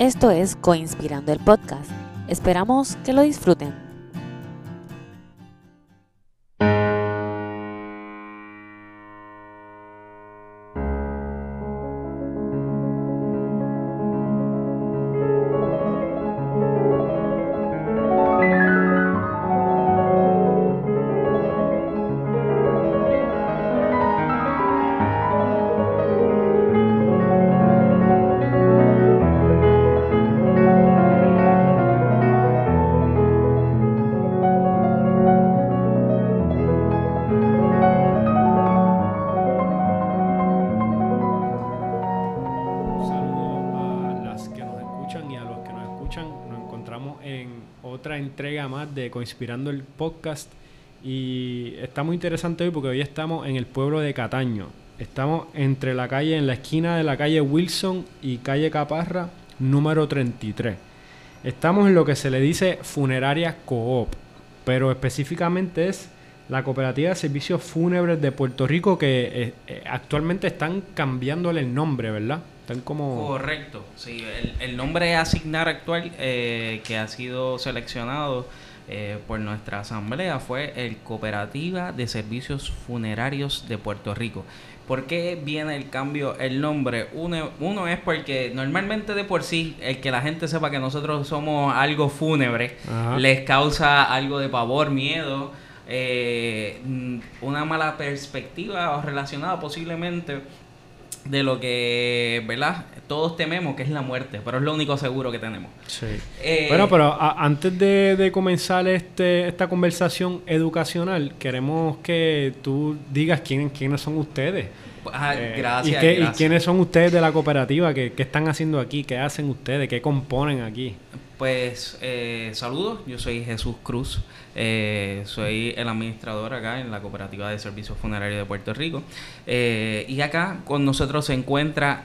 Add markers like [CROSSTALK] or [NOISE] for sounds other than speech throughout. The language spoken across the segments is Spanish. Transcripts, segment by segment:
Esto es Coinspirando el Podcast. Esperamos que lo disfruten. Inspirando el Podcast. Y está muy interesante hoy porque hoy estamos en el pueblo de Cataño. Estamos entre la calle, en la esquina de la calle Wilson y calle Caparra, número 33. Estamos en lo que se le dice funeraria Coop, pero específicamente es la Cooperativa de Servicios Fúnebres de Puerto Rico que eh, eh, actualmente están cambiándole el nombre, ¿verdad? Están como... Correcto, sí. El, nombre a asignar actual eh, que ha sido seleccionado eh, por nuestra asamblea fue el Cooperativa de Servicios Funerarios de Puerto Rico. ¿Por qué viene el cambio, el nombre? Uno, uno, es porque normalmente de por sí, el que la gente sepa que nosotros somos algo fúnebre, les causa algo de pavor, miedo, eh, una mala perspectiva relacionada posiblemente de lo que, ¿verdad? Todos tememos que es la muerte, pero es lo único seguro que tenemos. Sí. Eh, bueno, pero antes de, comenzar este, esta conversación educacional, queremos que tú digas quién, quiénes son ustedes. Ah, eh, gracias, y, quiénes son ustedes de la cooperativa? ¿Qué, ¿Qué, están haciendo aquí? ¿Qué hacen ustedes? ¿Qué componen aquí? Pues eh, saludos, yo soy Jesús Cruz, eh, soy el administrador acá en la Cooperativa de Servicios Funerarios de Puerto Rico. Eh, y acá con nosotros se encuentra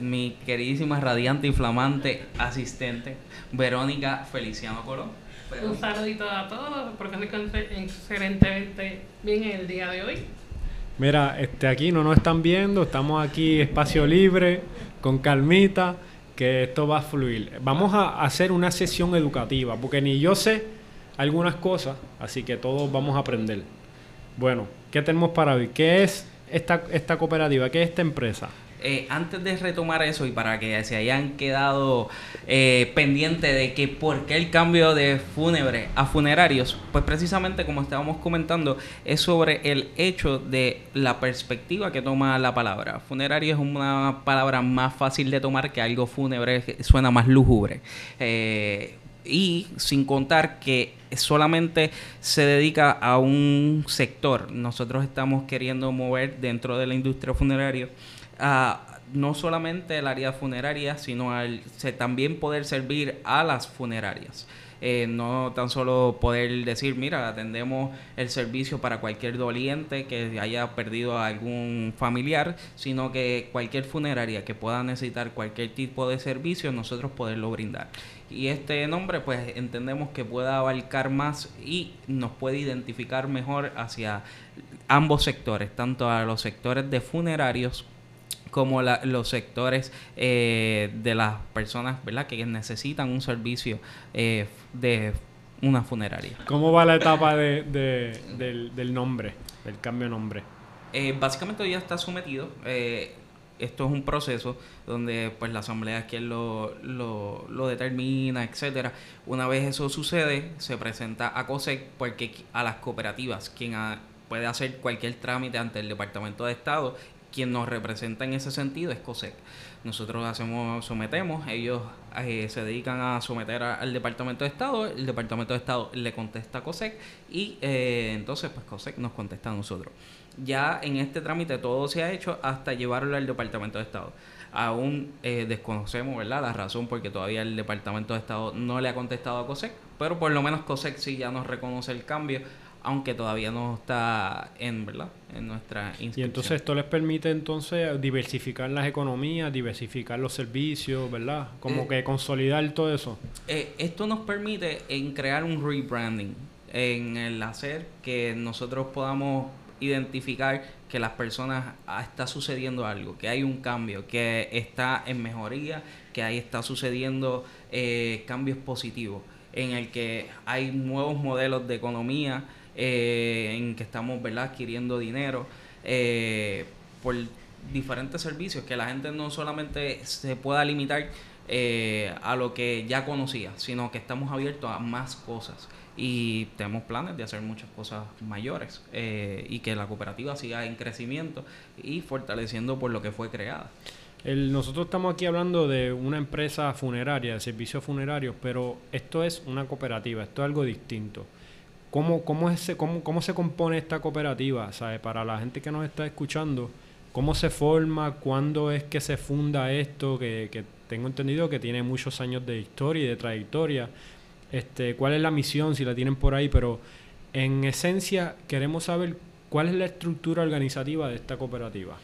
mi queridísima, radiante y flamante asistente, Verónica Feliciano Colón. Un saludito a todos, porque estoy excelentemente bien en el día de hoy. Mira, este, aquí no nos están viendo, estamos aquí espacio libre, con calmita que esto va a fluir. Vamos a hacer una sesión educativa, porque ni yo sé algunas cosas, así que todos vamos a aprender. Bueno, ¿qué tenemos para hoy? ¿Qué es esta, esta cooperativa? ¿Qué es esta empresa? Eh, antes de retomar eso y para que se hayan quedado eh, pendientes de que por qué el cambio de fúnebre a funerarios, pues precisamente como estábamos comentando, es sobre el hecho de la perspectiva que toma la palabra. Funerario es una palabra más fácil de tomar que algo fúnebre, suena más lúgubre. Eh, y sin contar que solamente se dedica a un sector. Nosotros estamos queriendo mover dentro de la industria funeraria no solamente el área funeraria, sino al también poder servir a las funerarias. Eh, no tan solo poder decir, mira, atendemos el servicio para cualquier doliente que haya perdido a algún familiar, sino que cualquier funeraria que pueda necesitar cualquier tipo de servicio, nosotros poderlo brindar. Y este nombre, pues entendemos que pueda abarcar más y nos puede identificar mejor hacia ambos sectores, tanto a los sectores de funerarios como los sectores eh, de las personas ¿verdad? que necesitan un servicio eh, de una funeraria. ¿Cómo va la etapa de, del, nombre, del cambio de nombre? Eh, básicamente ya está sometido. esto es un proceso donde pues la asamblea es quien lo, lo, lo, determina, etcétera. Una vez eso sucede, se presenta a COSEC porque a las cooperativas, quien puede hacer cualquier trámite ante el Departamento de Estado quien nos representa en ese sentido es COSEC. Nosotros hacemos, sometemos, ellos eh, se dedican a someter al Departamento de Estado, el Departamento de Estado le contesta a COSEC y eh, entonces pues COSEC nos contesta a nosotros. Ya en este trámite todo se ha hecho hasta llevarlo al Departamento de Estado. Aún eh, desconocemos ¿verdad? la razón porque todavía el Departamento de Estado no le ha contestado a COSEC, pero por lo menos COSEC sí ya nos reconoce el cambio aunque todavía no está en, ¿verdad? en nuestra institución. Y entonces esto les permite entonces diversificar las economías, diversificar los servicios, ¿verdad? Como eh, que consolidar todo eso. Eh, esto nos permite en crear un rebranding, en el hacer que nosotros podamos identificar que las personas ah, está sucediendo algo, que hay un cambio, que está en mejoría, que ahí está sucediendo eh, cambios positivos, en el que hay nuevos modelos de economía, eh, en que estamos ¿verdad? adquiriendo dinero eh, por diferentes servicios, que la gente no solamente se pueda limitar a lo que ya conocía, sino que estamos abiertos a más cosas y tenemos planes de hacer muchas cosas mayores eh, y que la cooperativa siga en crecimiento y fortaleciendo por lo que fue creada. El, nosotros estamos aquí hablando de una empresa funeraria, de servicios funerarios, pero esto es una cooperativa, esto es algo distinto. ¿Cómo, cómo, es cómo, cómo se compone esta cooperativa? ¿Sabe? Para la gente que nos está escuchando, ¿cómo se forma? ¿Cuándo es que se funda esto? Que, que tengo entendido que tiene muchos años de historia y de trayectoria este, cuál es la misión, si la tienen por ahí, pero en esencia queremos saber cuál es la estructura organizativa de esta cooperativa.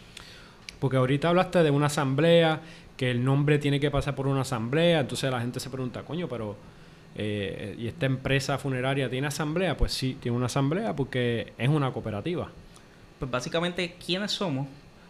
Porque ahorita hablaste de una asamblea, que el nombre tiene que pasar por una asamblea, entonces la gente se pregunta, coño, pero eh, ¿y esta empresa funeraria tiene asamblea? Pues sí, tiene una asamblea porque es una cooperativa. Pues básicamente, ¿quiénes somos?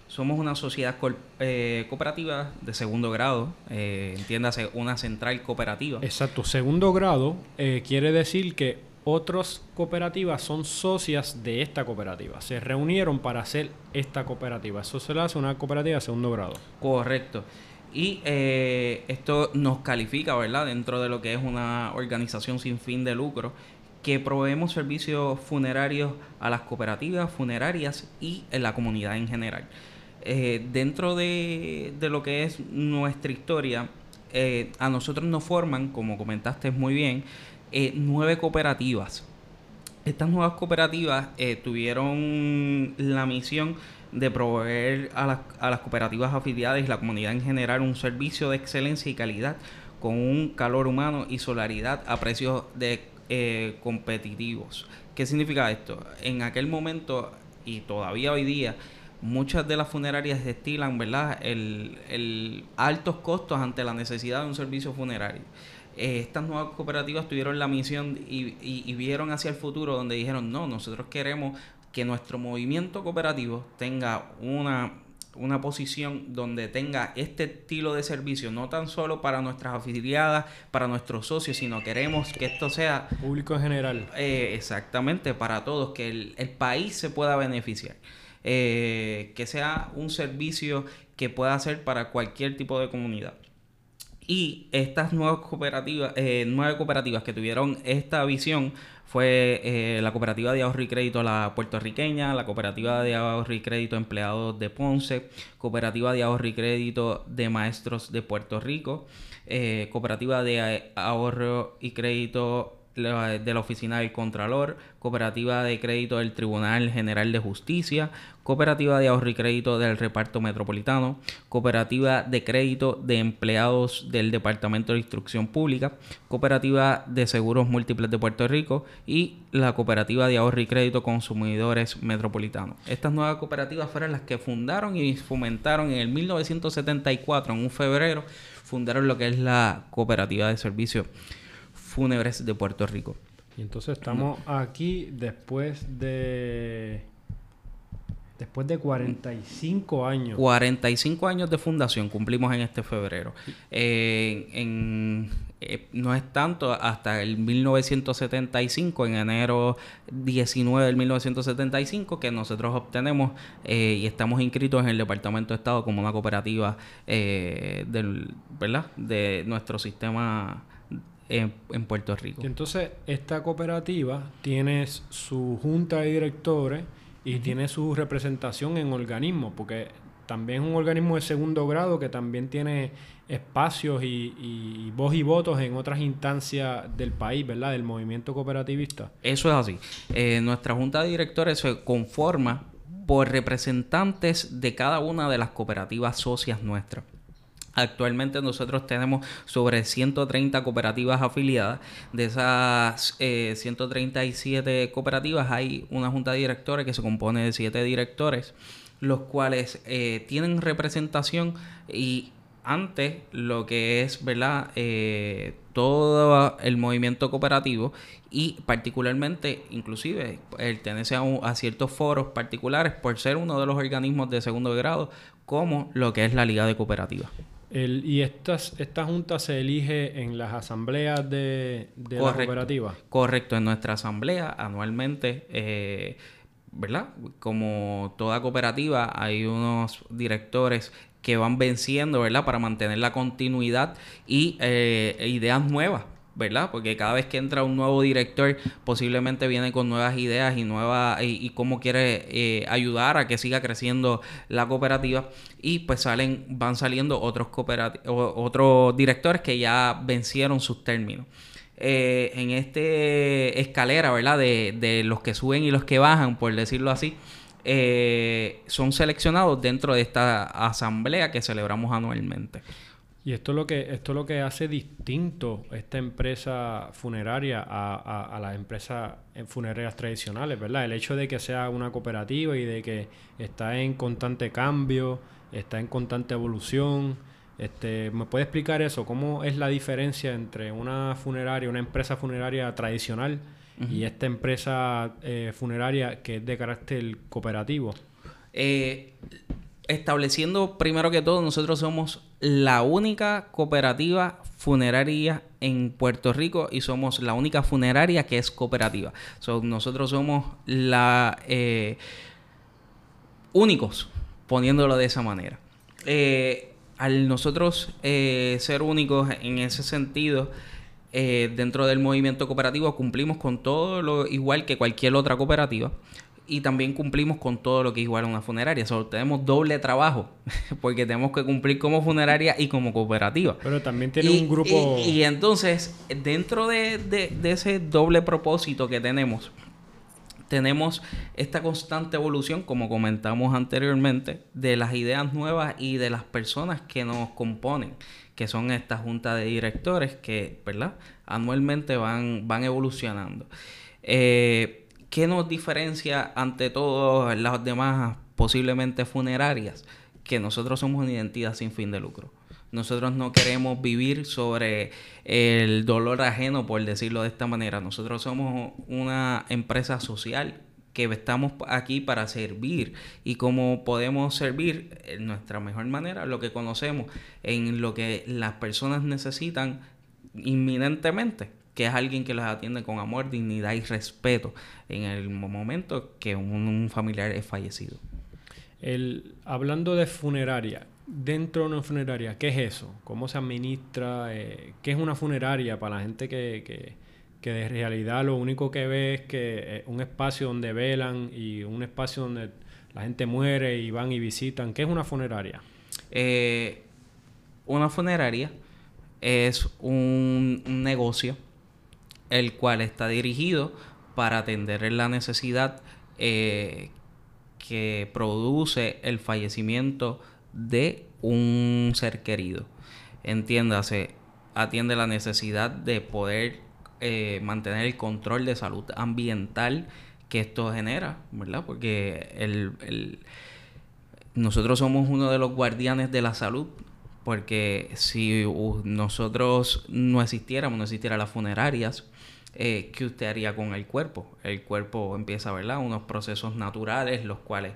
Somos una sociedad eh, cooperativa de segundo grado, eh, entiéndase, una central cooperativa. Exacto, segundo grado eh, quiere decir que otras cooperativas son socias de esta cooperativa. Se reunieron para hacer esta cooperativa. Eso se le hace una cooperativa de segundo grado. Correcto. Y eh, esto nos califica, ¿verdad? Dentro de lo que es una organización sin fin de lucro que proveemos servicios funerarios a las cooperativas funerarias y en la comunidad en general. Eh, dentro de, lo que es nuestra historia, eh, a nosotros nos forman, como comentaste muy bien, nueve cooperativas. Estas nuevas cooperativas tuvieron la misión de proveer a las, a las cooperativas afiliadas y la comunidad en general un servicio de excelencia y calidad con un calor humano y solaridad a precios de, competitivos. ¿Qué significa esto? En aquel momento y todavía hoy día, muchas de las funerarias destilan, ¿verdad?, el, altos costos ante la necesidad de un servicio funerario. Eh, estas nuevas cooperativas tuvieron la misión y, vieron hacia el futuro donde dijeron, no, nosotros queremos que nuestro movimiento cooperativo tenga una, una posición donde tenga este estilo de servicio, no tan solo para nuestras afiliadas, para nuestros socios, sino queremos que esto sea... Público en general. Eh, exactamente, para todos, que el, el país se pueda beneficiar. Eh, que sea un servicio que pueda hacer para cualquier tipo de comunidad. Y estas nuevas cooperativas, eh, nueve cooperativas que tuvieron esta visión fue eh, la cooperativa de ahorro y crédito la puertorriqueña, la cooperativa de ahorro y crédito empleados de Ponce, cooperativa de ahorro y crédito de maestros de Puerto Rico, cooperativa de ahorro y crédito de la Oficina del Contralor, Cooperativa de Crédito del Tribunal General de Justicia, Cooperativa de Ahorro y Crédito del Reparto Metropolitano, Cooperativa de Crédito de Empleados del Departamento de Instrucción Pública, Cooperativa de Seguros Múltiples de Puerto Rico y la Cooperativa de Ahorro y Crédito Consumidores Metropolitanos. Estas nuevas cooperativas fueron las que fundaron y fomentaron en el 1974, en un febrero, fundaron lo que es la Cooperativa de Servicios fúnebres de Puerto Rico. Y entonces estamos aquí después de después de 45 años. 45 años de fundación cumplimos en este febrero. Eh, no es tanto hasta el 1975, en enero 19 del 1975, que nosotros obtenemos eh, y estamos inscritos en el Departamento de Estado como una cooperativa eh, del, ¿verdad? de nuestro sistema en, Puerto Rico. Y entonces, esta cooperativa tiene su junta de directores y tiene su representación en organismos, porque también es un organismo de segundo grado que también tiene espacios y, voz y votos en otras instancias del país, ¿verdad? Del movimiento cooperativista. Eso es así. Eh, nuestra junta de directores se conforma por representantes de cada una de las cooperativas socias nuestras. Actualmente nosotros tenemos sobre 130 cooperativas afiliadas. De esas 137 eh, cooperativas hay una junta de directores que se compone de 7 directores, los cuales eh, tienen representación y ante lo que es, ¿verdad? Eh, todo el movimiento cooperativo y particularmente, inclusive, pertenece a, a, ciertos foros particulares por ser uno de los organismos de segundo grado, como lo que es la Liga de Cooperativas. El, ¿Y estas, esta junta se elige en las asambleas de, de la cooperativa? Correcto, en nuestra asamblea anualmente, eh, ¿verdad? Como toda cooperativa, hay unos directores que van venciendo, ¿verdad? Para mantener la continuidad y eh, ideas nuevas. ¿Verdad? Porque cada vez que entra un nuevo director, posiblemente viene con nuevas ideas y nuevas y, cómo quiere eh, ayudar a que siga creciendo la cooperativa. Y pues salen, van saliendo otros otros directores que ya vencieron sus términos. Eh, en este escalera, ¿verdad? De, de, los que suben y los que bajan, por decirlo así, eh, son seleccionados dentro de esta asamblea que celebramos anualmente. Y esto es lo que, esto es lo que hace distinto esta empresa funeraria a, a, las empresas funerarias tradicionales, ¿verdad? El hecho de que sea una cooperativa y de que está en constante cambio, está en constante evolución. Este, ¿Me puede explicar eso? ¿Cómo es la diferencia entre una funeraria, una empresa funeraria tradicional y esta empresa eh, funeraria que es de carácter cooperativo? Eh, estableciendo primero que todo, nosotros somos la única cooperativa funeraria en Puerto Rico y somos la única funeraria que es cooperativa. nosotros somos la eh, únicos, poniéndolo de esa manera. Eh, al nosotros eh, ser únicos en ese sentido, dentro del movimiento cooperativo cumplimos con todo lo igual que cualquier otra cooperativa y también cumplimos con todo lo que es igual a una funeraria. Solo tenemos doble trabajo [LAUGHS] porque tenemos que cumplir como funeraria y como cooperativa. Pero también tiene un grupo... Y, entonces, dentro de, de, ese doble propósito que tenemos, tenemos esta constante evolución, como comentamos anteriormente, de las ideas nuevas y de las personas que nos componen, que son esta junta de directores que, ¿verdad? Anualmente van, van evolucionando. Eh, ¿Qué nos diferencia ante todas las demás posiblemente funerarias? Que nosotros somos una identidad sin fin de lucro. Nosotros no queremos vivir sobre el dolor ajeno, por decirlo de esta manera. Nosotros somos una empresa social que estamos aquí para servir y cómo podemos servir en nuestra mejor manera, lo que conocemos, en lo que las personas necesitan inminentemente que es alguien que los atiende con amor, dignidad y respeto en el momento que un, familiar es fallecido. El, hablando de funeraria, dentro de una funeraria, ¿qué es eso? ¿Cómo se administra? Eh, ¿Qué es una funeraria para la gente que, que, que, de realidad lo único que ve es que es un espacio donde velan y un espacio donde la gente muere y van y visitan? ¿Qué es una funeraria? Eh, una funeraria es un, un negocio el cual está dirigido para atender la necesidad eh, que produce el fallecimiento de un ser querido. Entiéndase, atiende la necesidad de poder eh, mantener el control de salud ambiental que esto genera, ¿verdad? Porque el, nosotros somos uno de los guardianes de la salud, porque si nosotros no existiéramos, no existieran las funerarias, eh, ¿qué usted haría con el cuerpo? El cuerpo empieza, ¿verdad? Unos procesos naturales, los cuales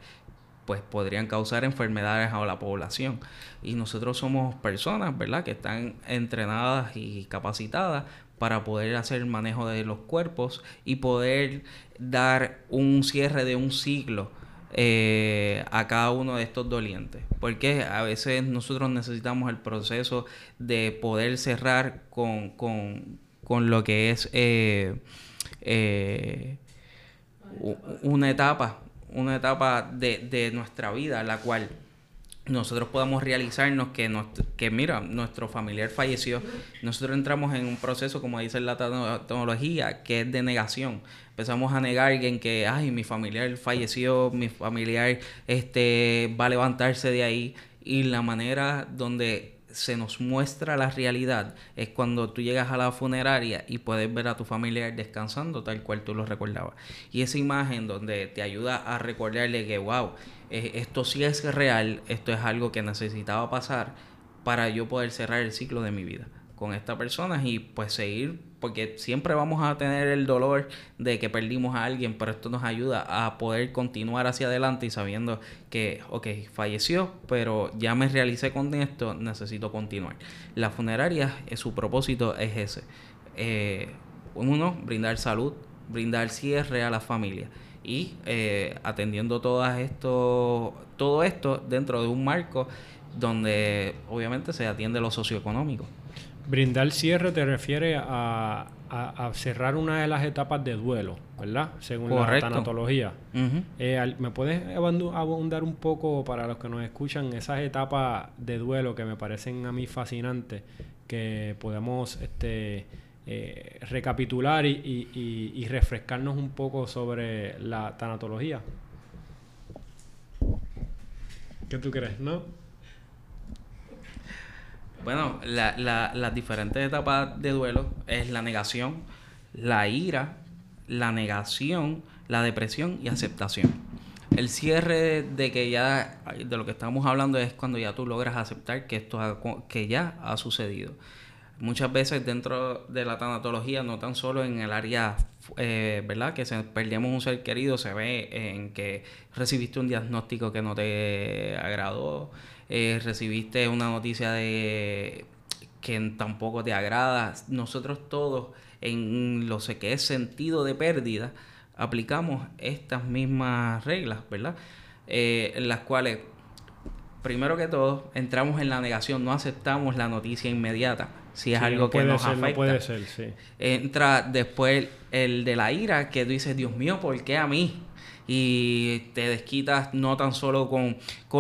pues podrían causar enfermedades a la población. Y nosotros somos personas, ¿verdad?, que están entrenadas y capacitadas para poder hacer el manejo de los cuerpos y poder dar un cierre de un ciclo eh, a cada uno de estos dolientes. Porque a veces nosotros necesitamos el proceso de poder cerrar con, con, con lo que es eh, eh, una etapa, una etapa de, de, nuestra vida, la cual nosotros podamos realizarnos que, que, mira, nuestro familiar falleció. Nosotros entramos en un proceso, como dice la tecnología, que es de negación. Empezamos a negar en que, ay, mi familiar falleció, mi familiar este, va a levantarse de ahí. Y la manera donde se nos muestra la realidad es cuando tú llegas a la funeraria y puedes ver a tu familiar descansando tal cual tú lo recordabas. Y esa imagen donde te ayuda a recordarle que, wow, eh, esto sí es real, esto es algo que necesitaba pasar, para yo poder cerrar el ciclo de mi vida con esta persona y pues seguir, porque siempre vamos a tener el dolor de que perdimos a alguien, pero esto nos ayuda a poder continuar hacia adelante y sabiendo que, ok, falleció, pero ya me realicé con esto, necesito continuar. La funeraria, eh, su propósito es ese. Eh, uno, brindar salud, brindar cierre a la familia y eh, atendiendo todas esto, todo esto dentro de un marco donde obviamente se atiende lo socioeconómico. Brindar cierre te refiere a, cerrar una de las etapas de duelo, ¿verdad? Según la tanatología. Eh, ¿Me puedes abundar un poco para los que nos escuchan esas etapas de duelo que me parecen a mí fascinantes, que podemos este, eh, recapitular y, y refrescarnos un poco sobre la tanatología? ¿Qué tú crees, no? Bueno, la, la, las diferentes etapas de duelo es la negación, la ira, la negación, la depresión y aceptación. El cierre de que ya, de lo que estamos hablando es cuando ya tú logras aceptar que esto que ya ha sucedido. Muchas veces dentro de la tanatología, no tan solo en el área, eh, ¿verdad? Que se, perdíamos un ser querido, se ve en que recibiste un diagnóstico que no te agradó, eh, recibiste una noticia de que tampoco te agrada. Nosotros todos, en lo que es sentido de pérdida, aplicamos estas mismas reglas, ¿verdad? Eh, en las cuales, primero que todo, entramos en la negación, no aceptamos la noticia inmediata. Si es algo que nos afecta. puede ser, sí. Entra después el de la ira, que tú dices, Dios mío, ¿por qué a mí? Y te desquitas no tan solo con,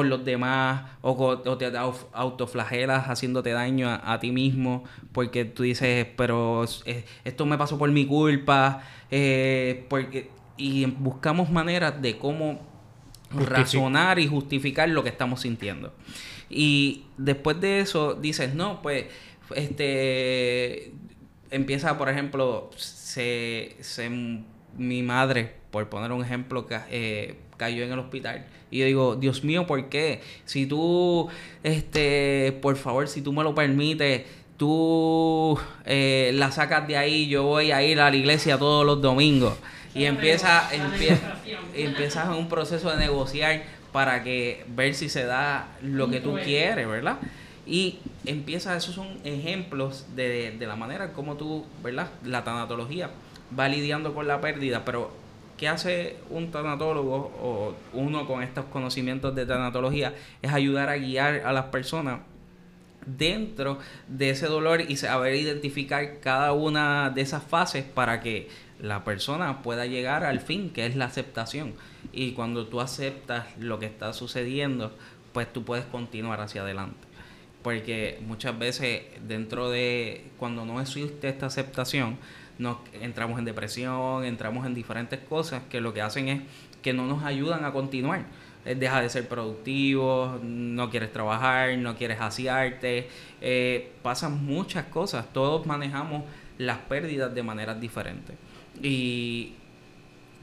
los demás o, te autoflagelas haciéndote daño a, ti mismo porque tú dices, pero esto me pasó por mi culpa, eh, porque, y buscamos maneras de cómo razonar y justificar lo que estamos sintiendo. Y después de eso dices, no, pues, este, empieza, por ejemplo, se, se mi madre por poner un ejemplo, eh, cayó en el hospital. Y yo digo, Dios mío, ¿por qué? Si tú, este, por favor, si tú me lo permites, tú eh, la sacas de ahí, yo voy a ir a la iglesia todos los domingos. Y empieza, empieza, empiezas un proceso de negociar para que ver si se da lo que tú quieres, ¿verdad? Y empieza, esos son ejemplos de, de la manera como tú, ¿verdad? La tanatología va lidiando con la pérdida, pero ¿Qué hace un tanatólogo o uno con estos conocimientos de tanatología? Es ayudar a guiar a las personas dentro de ese dolor y saber identificar cada una de esas fases para que la persona pueda llegar al fin, que es la aceptación. Y cuando tú aceptas lo que está sucediendo, pues tú puedes continuar hacia adelante. Porque muchas veces dentro de cuando no existe esta aceptación, nos entramos en depresión, entramos en diferentes cosas que lo que hacen es que no nos ayudan a continuar. Deja de ser productivo, no quieres trabajar, no quieres asearte, eh, pasan muchas cosas. Todos manejamos las pérdidas de maneras diferentes. Y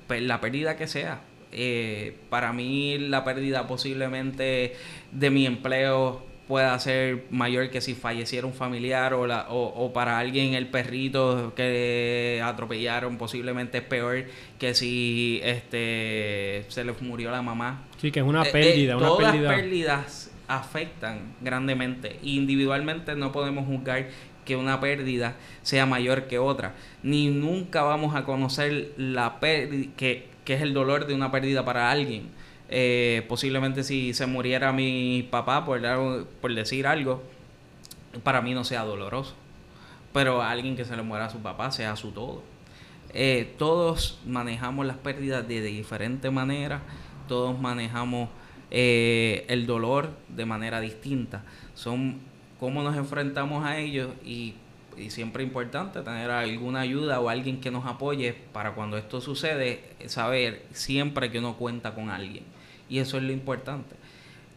pues, la pérdida que sea, eh, para mí la pérdida posiblemente de mi empleo pueda ser mayor que si falleciera un familiar o, la, o, para alguien el perrito que atropellaron posiblemente es peor que si este se le murió la mamá. Sí, que es una eh, eh, pérdida. una todas las pérdidas afectan grandemente. Individualmente no podemos juzgar que una pérdida sea mayor que otra. Ni nunca vamos a conocer la pérdida, que, que es el dolor de una pérdida para alguien eh, posiblemente si se muriera mi papá, por, por decir algo, para mí no sea doloroso. Pero a alguien que se le muera a su papá sea su todo. Eh, todos manejamos las pérdidas de, diferente manera, todos manejamos eh, el dolor de manera distinta. Son cómo nos enfrentamos a ellos y, y siempre importante tener alguna ayuda o alguien que nos apoye para cuando esto sucede, saber siempre que uno cuenta con alguien. Y eso es lo importante.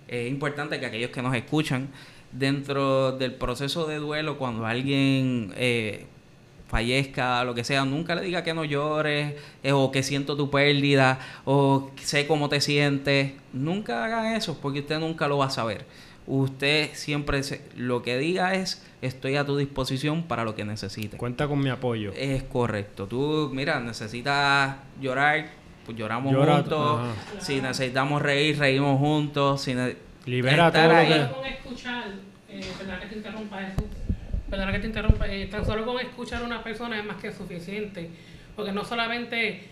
Es importante que aquellos que nos escuchan, dentro del proceso de duelo, cuando alguien eh, fallezca, lo que sea, nunca le diga que no llores, eh, o que siento tu pérdida, o sé cómo te sientes. Nunca hagan eso, porque usted nunca lo va a saber. usted siempre se- lo que diga es estoy a tu disposición para lo que necesite. Cuenta con mi apoyo. Es correcto. Tú, mira, necesitas llorar, pues lloramos Llora- juntos. ajá. Si necesitamos reír, reímos juntos. Si Libera estar todo lo que- Solo con escuchar, eh, perdona que te interrumpa Jesús, perdona que te interrumpa, eh, tan solo con escuchar a una persona es más que suficiente, porque no solamente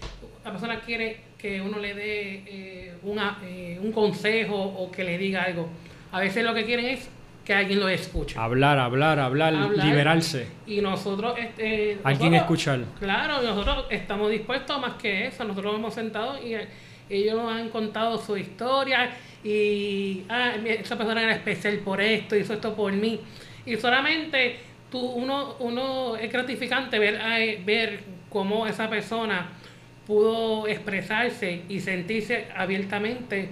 la persona quiere que uno le dé eh, una, eh, un consejo o que le diga algo, a veces lo que quieren es que alguien lo escuche. Hablar, hablar, hablar, Hablar. liberarse. Y nosotros, este, Alguien nosotros- escuchar. Claro, nosotros estamos dispuestos más que eso. Nosotros hemos sentado y eh, ellos nos han contado su historia y ah, esa persona era especial por esto, hizo esto por mí. Y solamente tú, uno, uno es gratificante ver, ver cómo esa persona pudo expresarse y sentirse abiertamente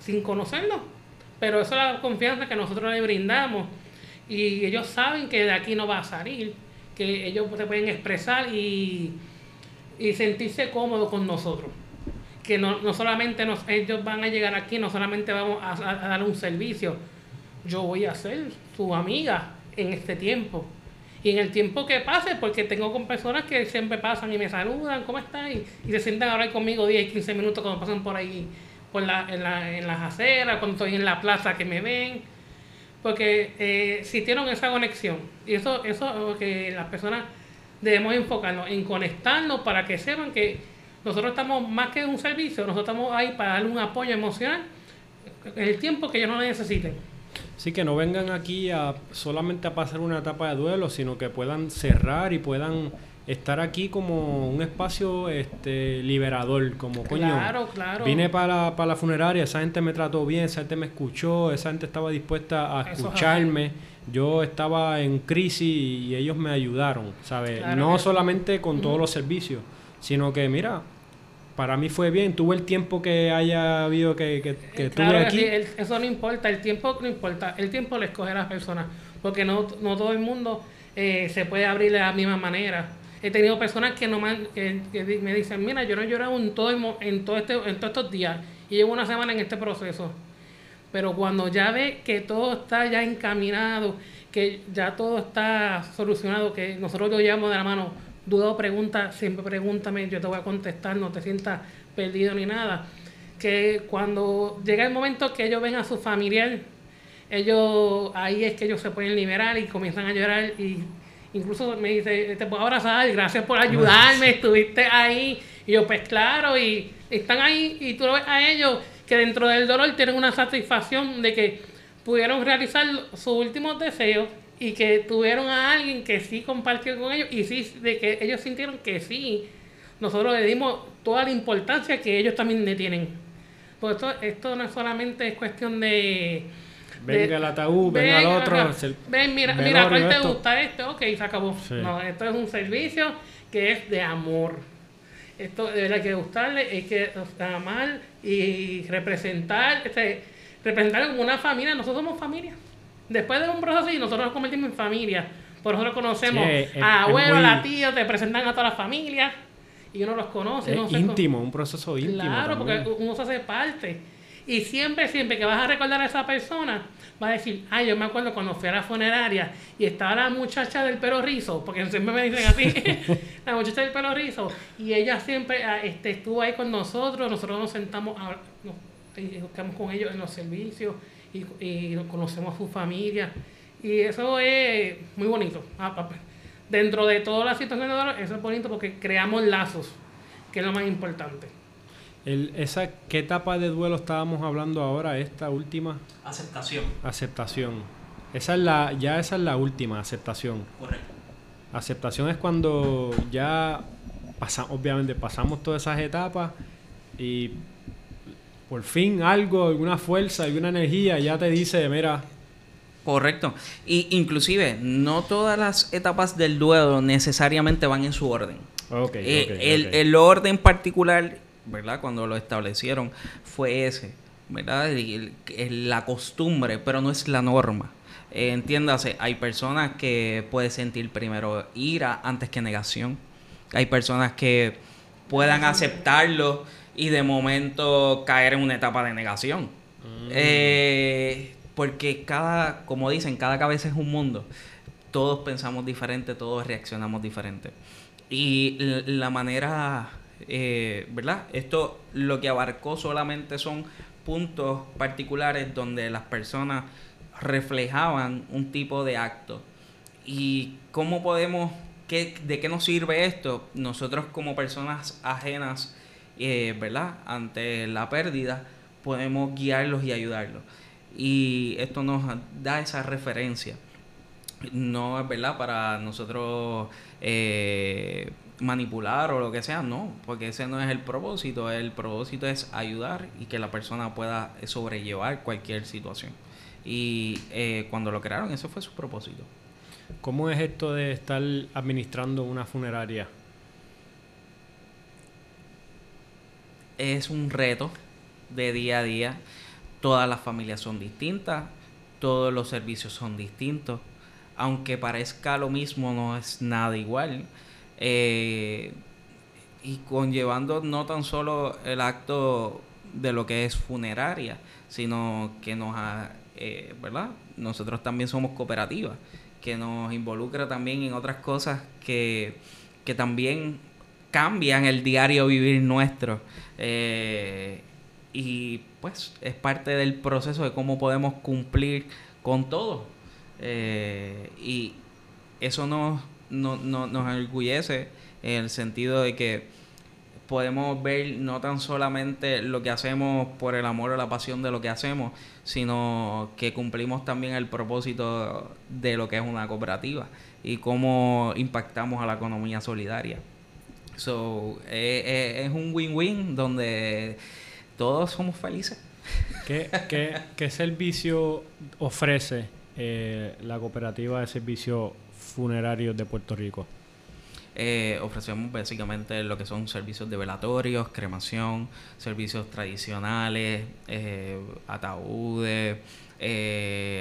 sin conocerlo. Pero eso es la confianza que nosotros le brindamos. Y ellos saben que de aquí no va a salir, que ellos se pueden expresar y, y sentirse cómodos con nosotros. Que no, no solamente ellos van a llegar aquí, no solamente vamos a dar un servicio, yo voy a ser su amiga en este tiempo. Y en el tiempo que pase, porque tengo con personas que siempre pasan y me saludan, ¿cómo están? Y, y se sientan a hablar conmigo 10, 15 minutos cuando pasan por ahí, en, la- en las aceras, cuando estoy en la plaza que me ven. Porque eh, si tienen esa conexión, y eso, eso es lo que las personas debemos enfocarnos en conectarnos para que sepan que nosotros estamos más que un servicio, nosotros estamos ahí para darle un apoyo emocional el tiempo que ellos no necesiten. Sí, que no vengan aquí a solamente a pasar una etapa de duelo, sino que puedan cerrar y puedan estar aquí como un espacio este liberador, como coño. Claro, claro. Vine para, para la funeraria, esa gente me trató bien, esa gente me escuchó, esa gente estaba dispuesta a es escucharme. Yo estaba en crisis y ellos me ayudaron, ¿sabes? Claro no solamente con todos los servicios, sino que, mira, para mí fue bien. Tuve el tiempo que haya habido que, que, que Eh, tuve aquí. sí, el- eso no importa, el tiempo no importa, el tiempo le escoge a las personas, porque no, no todo el mundo eh, se puede abrir de la misma manera. He tenido personas que, no me, que, me dicen, mira, yo no he llorado en, todo en, todo este, en todos estos días y llevo una semana en este proceso. Pero cuando ya ve que todo está ya encaminado, que ya todo está solucionado, que nosotros lo llevamos de la mano, duda o pregunta, siempre pregúntame, yo te voy a contestar, no te sientas perdido ni nada. Que cuando llega el momento que ellos ven a su familiar, ellos ahí es que ellos se pueden liberar y comienzan a llorar y incluso me dice, te puedo abrazar, gracias por ayudarme, estuviste ahí. Y yo, pues claro, y están ahí y tú lo ves a ellos que dentro del dolor tienen una satisfacción de que pudieron realizar sus últimos deseos y que tuvieron a alguien que sí compartió con ellos y sí, de que ellos sintieron que sí, nosotros le dimos toda la importancia que ellos también le tienen. Porque esto, esto no es solamente es cuestión de... Venga el ataúd, venga el Ven, otro. Ven, mira, mira, ¿cuál te esto. gusta este? Ok, se acabó. Sí. No, esto es un servicio que es de amor. Esto de verdad que gustarle, hay que amar y representar, este, representar como una familia. Nosotros somos familia. Después de un proceso así, nosotros nos convertimos en familia. Por nosotros conocemos Sí, a es abuelo, muy- a tía, te presentan a toda la familia y uno los conoce. Es uno se- íntimo, un proceso íntimo. Claro, también. porque uno se hace parte. Y siempre, siempre que vas a recordar a esa persona, vas a decir, ay, yo me acuerdo cuando fui a la funeraria y estaba la muchacha del pelo rizo, porque siempre me dicen así, [LAUGHS] [LAUGHS] la muchacha del pelo rizo, y ella siempre ah, este, estuvo ahí con nosotros, nosotros nos sentamos, a, nos, y nos quedamos con ellos en los servicios y, y conocemos a su familia. Y eso es muy bonito. Ah, ah, Dentro de toda la situación de dolor, eso es bonito porque creamos lazos, que es lo más importante. El- esa, ¿Qué etapa de duelo estábamos hablando ahora? Esta última Aceptación. aceptación. Esa es la, ya esa es la última aceptación. Correcto. Aceptación es cuando ya pasa, obviamente pasamos todas esas etapas y por fin algo, alguna fuerza, alguna energía ya te dice, mira, Correcto. Y inclusive, no todas las etapas del duelo necesariamente van en su orden. ok, Eh, el, ok. el orden particular, ¿verdad? Cuando lo establecieron, fue ese, ¿verdad? El- el- la costumbre, pero no es la norma. Eh, entiéndase, hay personas que pueden sentir primero ira antes que negación. Hay personas que puedan aceptarlo y de momento caer en una etapa de negación. Mm. Eh, porque cada, como dicen, cada cabeza es un mundo. Todos pensamos diferente, todos reaccionamos diferente. Y la manera, eh, ¿verdad? Esto lo que abarcó solamente son puntos particulares donde las personas reflejaban un tipo de acto. ¿Y cómo podemos, qué, de qué nos sirve esto? Nosotros como personas ajenas, eh, ¿verdad? Ante la pérdida, podemos guiarlos y ayudarlos. Y esto nos da esa referencia. No es verdad para nosotros eh, manipular o lo que sea, no, porque ese no es el propósito. El propósito es ayudar y que la persona pueda sobrellevar cualquier situación. Y eh, cuando lo crearon, ese fue su propósito. ¿Cómo es esto de estar administrando una funeraria? Es un reto de día a día. Todas las familias son distintas, todos los servicios son distintos. Aunque parezca lo mismo, no es nada igual. Eh, y conllevando no tan solo el acto de lo que es funeraria, sino que nos ha, eh, ¿verdad? Nosotros también somos cooperativas, que nos involucra también en otras cosas que, que también cambian el diario vivir nuestro. Eh, y pues es parte del proceso de cómo podemos cumplir con todo. Y eso nos, nos enorgullece en el sentido de que podemos ver no tan solamente lo que hacemos por el amor o la pasión de lo que hacemos, sino que cumplimos también el propósito de lo que es una cooperativa y cómo impactamos a la economía solidaria. So, eh, eh, es un win-win donde todos somos felices. ¿Qué, qué, servicio ofrece eh, la cooperativa de servicios funerarios de Puerto Rico? Eh, ofrecemos básicamente lo que son servicios de velatorios, cremación, servicios tradicionales, eh, ataúdes,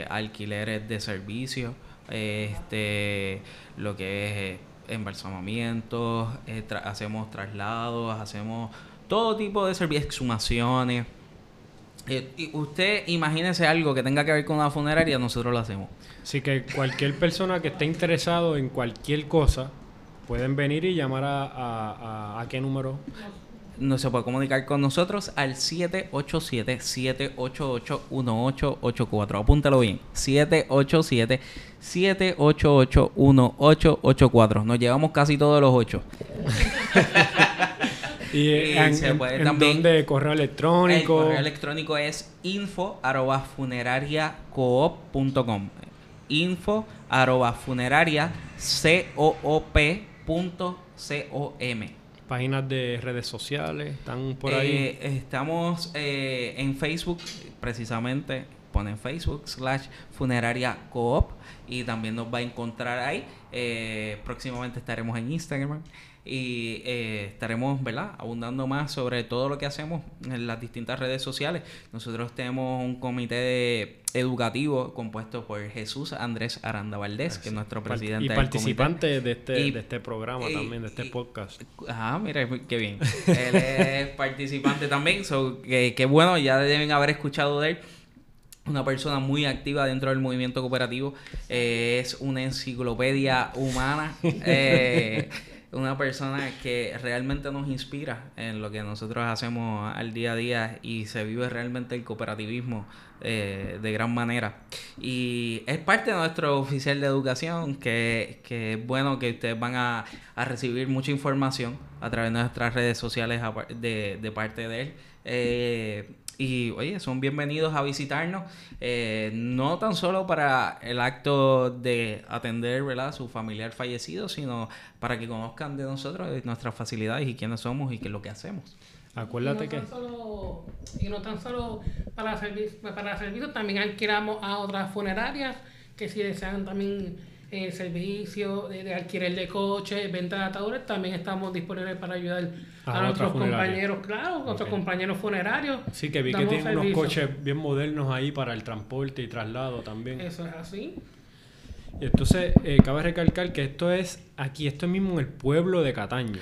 alquileres de servicios, este, lo que es embalsamamientos, hacemos traslados, hacemos todo tipo de servicios, exhumaciones. Eh, y usted imagínese algo que tenga que ver con una funeraria, nosotros lo hacemos. Así que cualquier persona que esté interesado en cualquier cosa, pueden venir y llamar a, a, qué número. No se puede comunicar con nosotros al 787-788-1884. Apúntalo bien. 787-788-1884. Nos llevamos casi todos los ocho. [LAUGHS] Y, en, se puede también. Donde correo electrónico. El correo electrónico es info arroba funerariacoop.com. Info arroba funeraria Páginas de redes sociales, están por ahí. Eh, estamos eh, en Facebook, precisamente. Ponen Facebook slash funeraria coop y también nos va a encontrar ahí. Eh, próximamente estaremos en Instagram y eh, estaremos ¿verdad? abundando más sobre todo lo que hacemos en las distintas redes sociales. Nosotros tenemos un comité educativo compuesto por Jesús Andrés Aranda Valdés, que es nuestro presidente. Y participante de este, de este programa también, de este podcast. Ah, mira, qué bien. [LAUGHS] él es participante también, so, que, bueno, ya deben haber escuchado de él una persona muy activa dentro del movimiento cooperativo, eh, es una enciclopedia humana. [LAUGHS] Eh, una persona que realmente nos inspira en lo que nosotros hacemos al día a día y se vive realmente el cooperativismo eh, de gran manera. Y es parte de nuestro oficial de educación, que, que es bueno que ustedes van a, a, recibir mucha información a través de nuestras redes sociales de, de parte de él. Eh, y oye, son bienvenidos a visitarnos, eh, no tan solo para el acto de atender ¿verdad? a su familiar fallecido, sino para que conozcan de nosotros, de nuestras facilidades y quiénes somos y qué es lo que hacemos. Acuérdate y no que... y no tan solo para servicios, para servicios, también alquilamos a otras funerarias que si desean también el servicio de, alquiler de coches, venta de ataúdes, también estamos disponibles para ayudar a, nuestros compañeros, claro, nuestros compañeros funerarios. Sí, que vi que tienen unos coches bien modernos ahí para el transporte y traslado también. Eso es así. Y entonces, eh, cabe recalcar que esto es aquí, esto es mismo en el pueblo de Cataño.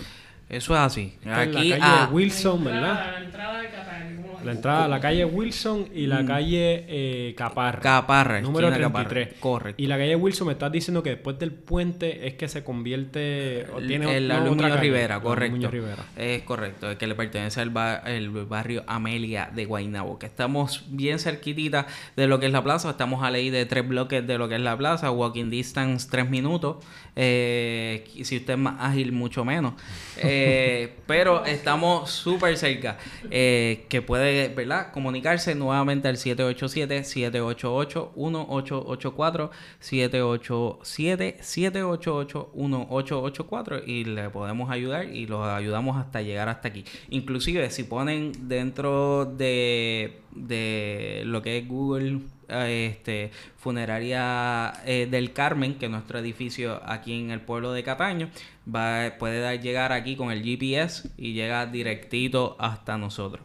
Eso es así. aquí en la calle Wilson, ¿verdad? La entrada de Cataño. La entrada a la calle Wilson y la calle eh, Caparra. Caparra, Número esquina Caparra. 33. Correcto. Y la calle Wilson me estás diciendo que después del puente es que se convierte... o tiene el no, otra calle. Rivera, correcto. Rivera. Es correcto, es que le pertenece al ba- el barrio Amelia de Guaynabo, que estamos bien cerquitita de lo que es la plaza, estamos a ley de tres bloques de lo que es la plaza, walking distance tres minutos, eh, si usted es más ágil, mucho menos. Eh, [LAUGHS] pero estamos súper cerca, eh, que puede, ¿verdad? Comunicarse nuevamente al 787-788-1884, 787-788-1884 y le podemos ayudar y los ayudamos hasta llegar hasta aquí. Inclusive si ponen dentro de, de lo que es Google este funeraria eh, del Carmen, que es nuestro edificio aquí en el pueblo de Cataño, va, puede llegar aquí con el GPS y llega directito hasta nosotros.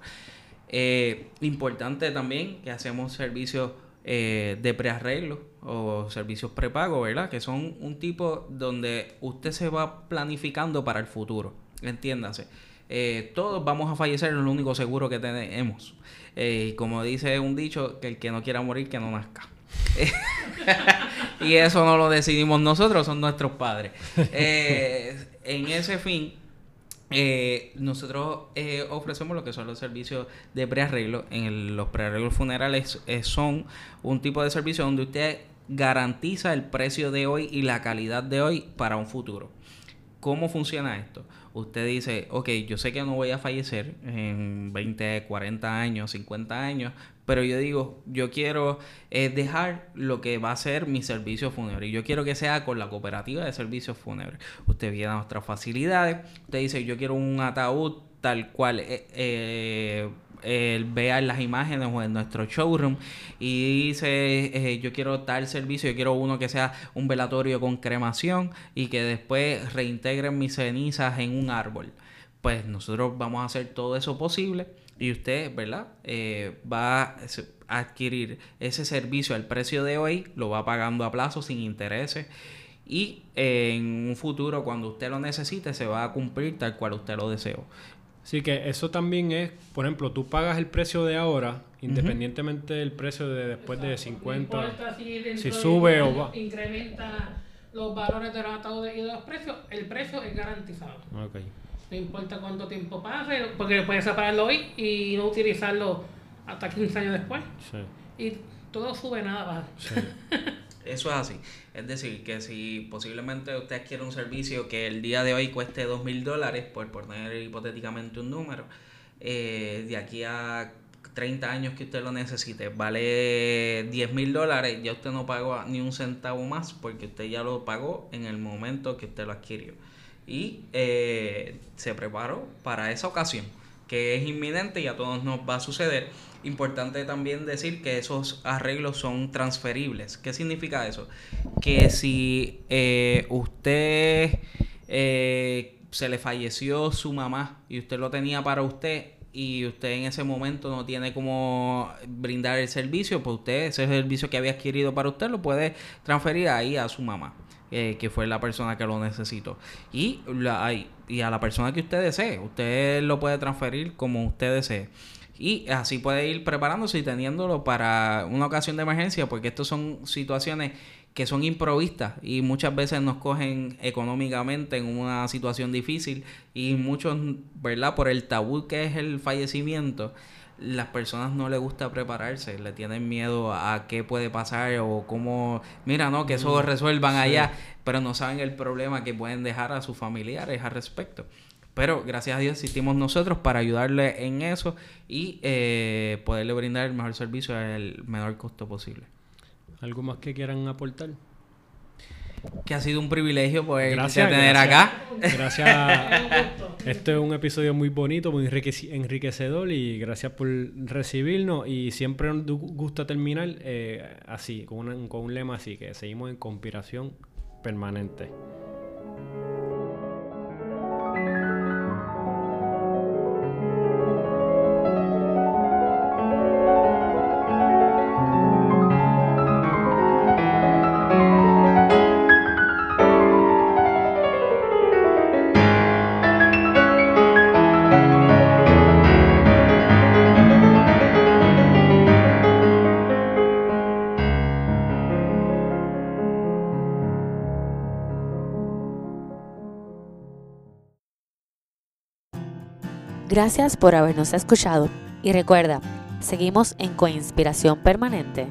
Eh, importante también que hacemos servicios eh, de prearreglo o servicios prepago, ¿verdad? Que son un tipo donde usted se va planificando para el futuro, entiéndase. Eh, todos vamos a fallecer, es lo único seguro que tenemos. Como dice un dicho, que el que no quiera morir, que no nazca. [LAUGHS] y eso no lo decidimos nosotros, son nuestros padres. En ese fin, eh, nosotros eh, ofrecemos lo que son los servicios de prearreglo. En el- los prearreglos funerales eh, son un tipo de servicio donde usted garantiza el precio de hoy y la calidad de hoy para un futuro. ¿Cómo funciona esto? Usted dice, ok, yo sé que no voy a fallecer en 20, 40 años, 50 años, pero yo digo, yo quiero eh, dejar lo que va a ser mi servicio fúnebre. Yo quiero que sea con la cooperativa de servicios fúnebres. Usted viene a nuestras facilidades, usted dice, yo quiero un ataúd tal cual eh, eh, él vea las imágenes o en nuestro showroom y dice eh, yo quiero tal servicio, yo quiero uno que sea un velatorio con cremación y que después reintegren mis cenizas en un árbol. Pues nosotros vamos a hacer todo eso posible y usted, ¿verdad? Eh, va a adquirir ese servicio al precio de hoy, lo va pagando a plazo sin intereses y eh, en un futuro cuando usted lo necesite se va a cumplir tal cual usted lo deseó. Así que eso también es, por ejemplo, tú pagas el precio de ahora, independientemente del precio de después de Exacto. 50. No importa si, sube o va. Incrementa los valores de los ataúdes y de los precios, el precio es garantizado. No importa cuánto tiempo pase, porque puedes separarlo hoy y no utilizarlo hasta 15 años después. Sí, Y todo sube, nada baja. sí. [LAUGHS] Eso es así. Es decir, que si posiblemente usted adquiere un servicio que el día de hoy cueste dos mil dólares, por poner hipotéticamente un número, eh, de aquí a 30 años que usted lo necesite, vale 10 mil dólares, ya usted no pagó ni un centavo más porque usted ya lo pagó en el momento que usted lo adquirió. Y eh, se preparó para esa ocasión, que es inminente y a todos nos va a suceder. Importante también decir que esos arreglos son transferibles. ¿Qué significa eso? Que si eh, usted eh, se le falleció su mamá y usted lo tenía para usted y usted en ese momento no tiene como brindar el servicio, pues usted ese servicio que había adquirido para usted lo puede transferir ahí a su mamá. Eh, que fue la persona que lo necesitó y, la, y a la persona que usted desee usted lo puede transferir como usted desee y así puede ir preparándose y teniéndolo para una ocasión de emergencia, porque estas son situaciones que son improvistas y muchas veces nos cogen económicamente en una situación difícil y muchos, ¿verdad? Por el tabú que es el fallecimiento, las personas no les gusta prepararse, le tienen miedo a qué puede pasar o cómo, mira, no, que eso resuelvan allá, pero no saben el problema que pueden dejar a sus familiares al respecto. Pero gracias a Dios existimos nosotros para ayudarle en eso y eh, poderle brindar el mejor servicio al menor costo posible. ¿Algo más que quieran aportar? Que ha sido un privilegio poder Gracias, tener gracias. acá. Gracias. [LAUGHS] Este es un episodio muy bonito, muy enriquecedor y gracias por recibirnos. Y siempre nos gusta terminar eh, así, con, una- con un lema así, que seguimos en conspiración permanente. Gracias por habernos escuchado y recuerda, seguimos en Coinspiración Permanente.